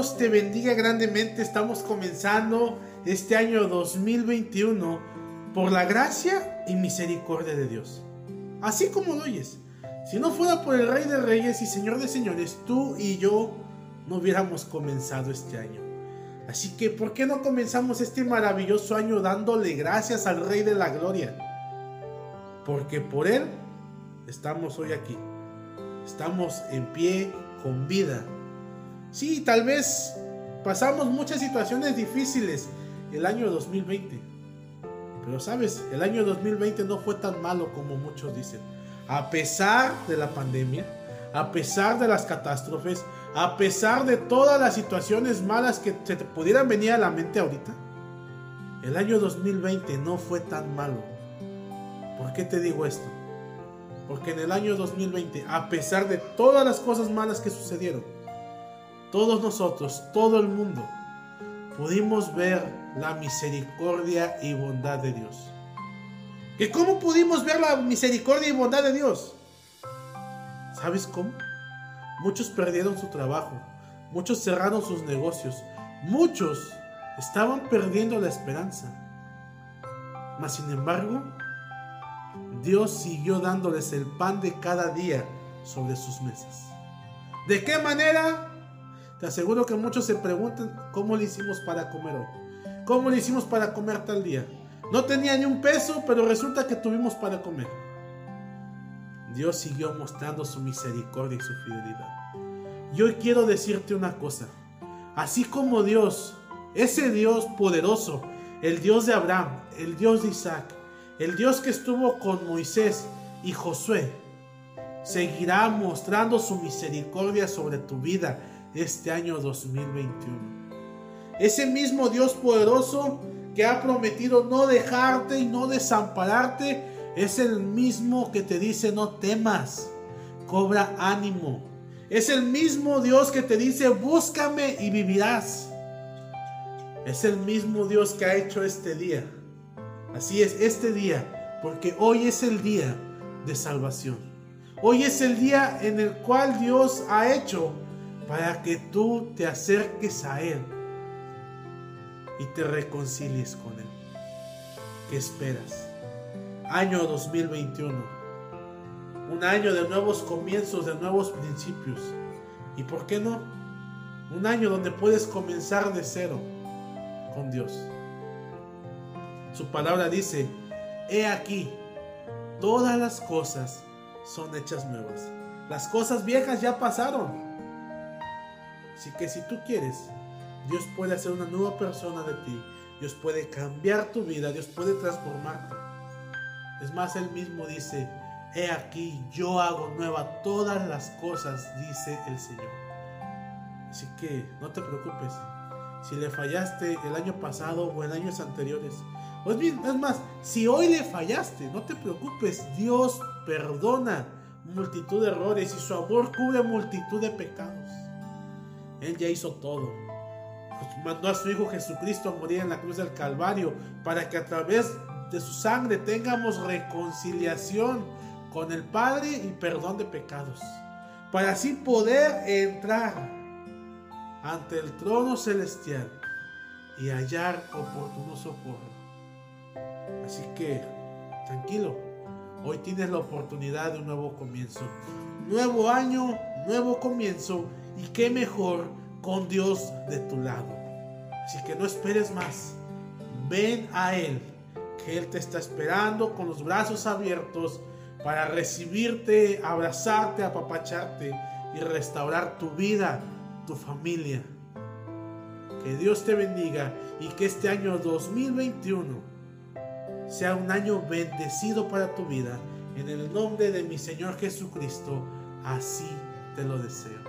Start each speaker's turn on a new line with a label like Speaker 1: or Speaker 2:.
Speaker 1: Dios te bendiga grandemente. Estamos comenzando este año 2021 por la gracia y misericordia de Dios. Así como lo oyes. Si no fuera por el Rey de Reyes y Señor de Señores, tú y yo no hubiéramos comenzado este año. Así que, ¿por qué no comenzamos este maravilloso año dándole gracias al Rey de la Gloria? Porque por Él estamos hoy aquí. Estamos en pie, con vida. Sí, tal vez pasamos muchas situaciones difíciles el año 2020. Pero sabes, el año 2020 no fue tan malo como muchos dicen. A pesar de la pandemia, a pesar de las catástrofes, a pesar de todas las situaciones malas que se te pudieran venir a la mente ahorita, el año 2020 no fue tan malo. ¿Por qué te digo esto? Porque en el año 2020, a pesar de todas las cosas malas que sucedieron, todos nosotros, todo el mundo, pudimos ver la misericordia y bondad de Dios. ¿Y cómo pudimos ver la misericordia y bondad de Dios? ¿Sabes cómo? Muchos perdieron su trabajo, muchos cerraron sus negocios, muchos estaban perdiendo la esperanza. Mas sin embargo, Dios siguió dándoles el pan de cada día sobre sus mesas. ¿De qué manera? Te aseguro que muchos se preguntan cómo le hicimos para comer hoy. ¿Cómo le hicimos para comer tal día? No tenía ni un peso, pero resulta que tuvimos para comer. Dios siguió mostrando su misericordia y su fidelidad. Y hoy quiero decirte una cosa. Así como Dios, ese Dios poderoso, el Dios de Abraham, el Dios de Isaac, el Dios que estuvo con Moisés y Josué, seguirá mostrando su misericordia sobre tu vida este año 2021. Ese mismo Dios poderoso que ha prometido no dejarte y no desampararte, es el mismo que te dice no temas, cobra ánimo. Es el mismo Dios que te dice búscame y vivirás. Es el mismo Dios que ha hecho este día. Así es, este día, porque hoy es el día de salvación. Hoy es el día en el cual Dios ha hecho para que tú te acerques a Él y te reconcilies con Él. ¿Qué esperas? Año 2021. Un año de nuevos comienzos, de nuevos principios. ¿Y por qué no? Un año donde puedes comenzar de cero con Dios. Su palabra dice, he aquí, todas las cosas son hechas nuevas. Las cosas viejas ya pasaron Así que si tú quieres, Dios puede hacer una nueva persona de ti. Dios puede cambiar tu vida. Dios puede transformarte. Es más, Él mismo dice, he aquí, yo hago nueva todas las cosas, dice el Señor. Así que no te preocupes. Si le fallaste el año pasado o en años anteriores. Pues bien, es más, si hoy le fallaste, no te preocupes. Dios perdona multitud de errores y su amor cubre multitud de pecados. Él ya hizo todo. Pues mandó a su Hijo Jesucristo a morir en la cruz del Calvario para que a través de su sangre tengamos reconciliación con el Padre y perdón de pecados. Para así poder entrar ante el trono celestial y hallar oportuno socorro. Así que, tranquilo, hoy tienes la oportunidad de un nuevo comienzo. Nuevo año, nuevo comienzo y qué mejor con Dios de tu lado. Así que no esperes más. Ven a Él, que Él te está esperando con los brazos abiertos para recibirte, abrazarte, apapacharte y restaurar tu vida, tu familia. Que Dios te bendiga y que este año 2021 sea un año bendecido para tu vida. En el nombre de mi Señor Jesucristo, así te lo deseo.